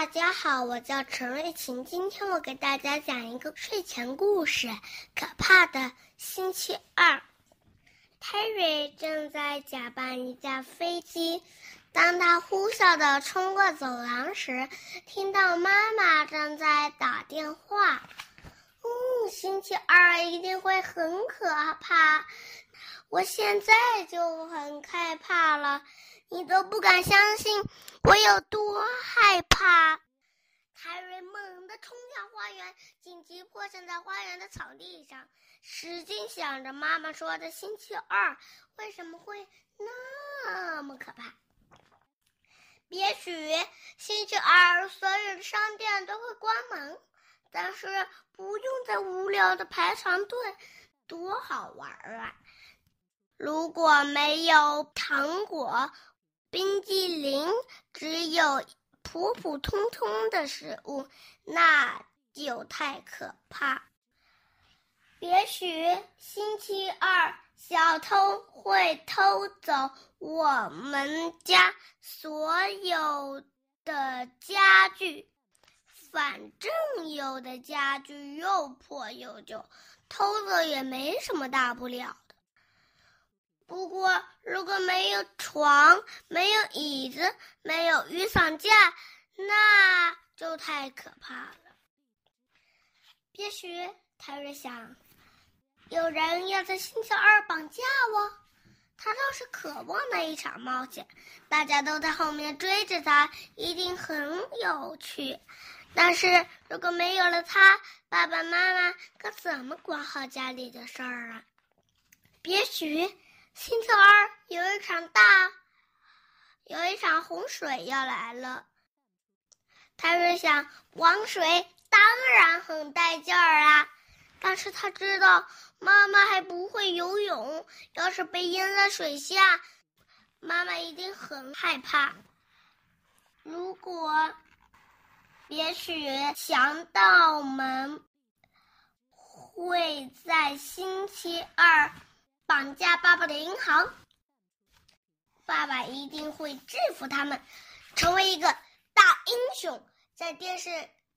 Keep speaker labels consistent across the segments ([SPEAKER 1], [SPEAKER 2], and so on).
[SPEAKER 1] 大家好，我叫陈瑞琴。今天我给大家讲一个睡前故事，《可怕的星期二》。泰瑞正在假扮一架飞机，当他呼啸的冲过走廊时，听到妈妈正在打电话。嗯，星期二一定会很可怕，我现在就很害怕了。你都不敢相信我有多害怕！泰瑞猛地冲向花园，紧急迫降在花园的草地上，使劲想着妈妈说的星期二为什么会那么可怕。也许星期二所有的商店都会关门，但是不用再无聊的排长队，多好玩啊！如果没有糖果。冰激凌只有普普通通的食物，那就太可怕。也许星期二小偷会偷走我们家所有的家具，反正有的家具又破又旧，偷走也没什么大不了。不过，如果没有床、没有椅子、没有雨伞架，那就太可怕了。也许泰瑞想，有人要在星期二绑架我，他倒是渴望那一场冒险。大家都在后面追着他，一定很有趣。但是如果没有了他，爸爸妈妈可怎么管好家里的事儿啊？也许。星期二有一场大，有一场洪水要来了。泰瑞想，玩水当然很带劲儿啊，但是他知道妈妈还不会游泳，要是被淹在水下，妈妈一定很害怕。如果，也许强盗们会在星期二。绑架爸爸的银行，爸爸一定会制服他们，成为一个大英雄。在电视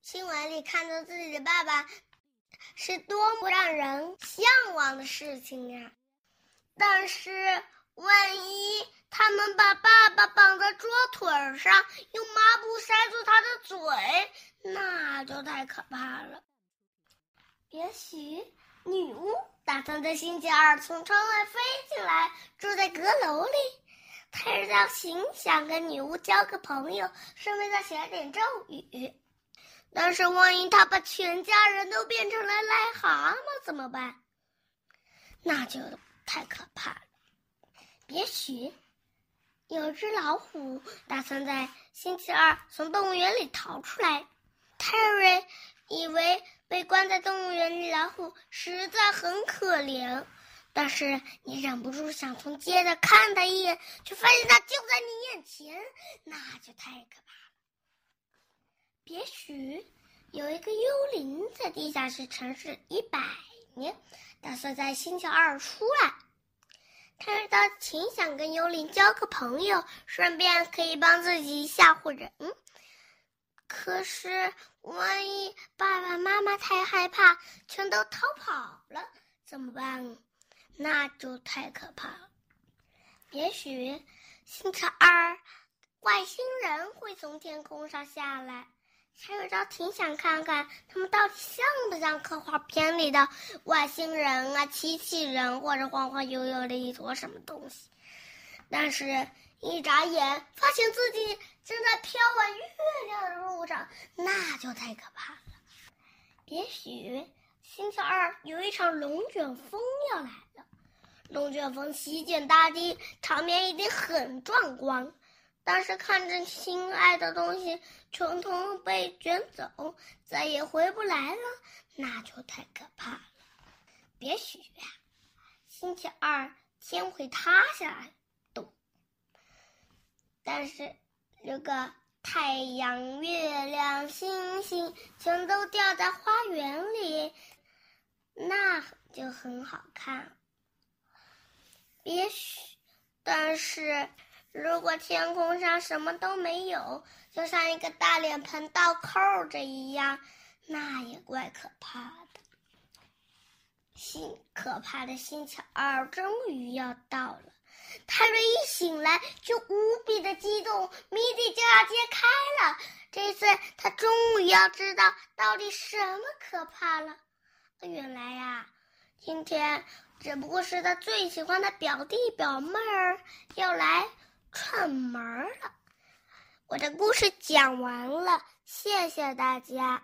[SPEAKER 1] 新闻里看到自己的爸爸，是多么让人向往的事情呀！但是，万一他们把爸爸绑在桌腿上，用抹布塞住他的嘴，那就太可怕了。也许。女巫打算在星期二从窗外飞进来，住在阁楼里。泰瑞造型想跟女巫交个朋友，顺便再写点咒语。但是万一他把全家人都变成了癞蛤蟆怎么办？那就太可怕了。也许有只老虎打算在星期二从动物园里逃出来。泰瑞以为。被关在动物园里，老虎实在很可怜。但是你忍不住想从街上看它一眼，却发现它就在你眼前，那就太可怕了。也许有一个幽灵在地下室城市一百年，打算在星期二出来。他到挺想跟幽灵交个朋友，顺便可以帮自己吓唬人。可是，万一爸爸妈妈太害怕，全都逃跑了，怎么办？那就太可怕了。也许星期二，外星人会从天空上下来。还有着挺想看看他们到底像不像科幻片里的外星人啊、机器人，或者晃晃悠悠的一坨什么东西。但是，一眨眼发现自己正在飘往月亮的路上，那就太可怕了。也许星期二有一场龙卷风要来了，龙卷风席卷大地，场面一定很壮观。但是看着心爱的东西统统被卷走，再也回不来了，那就太可怕了。别许，星期二天会塌下来。但是，如果太阳、月亮、星星全都掉在花园里，那就很好看。也许，但是如果天空上什么都没有，就像一个大脸盆倒扣着一样，那也怪可怕的。星可怕的星期二终于要到了，泰瑞一醒来就无比的激动，谜底就要揭开了。这次他终于要知道到底什么可怕了。原来呀，今天只不过是他最喜欢的表弟表妹儿要来串门了。我的故事讲完了，谢谢大家。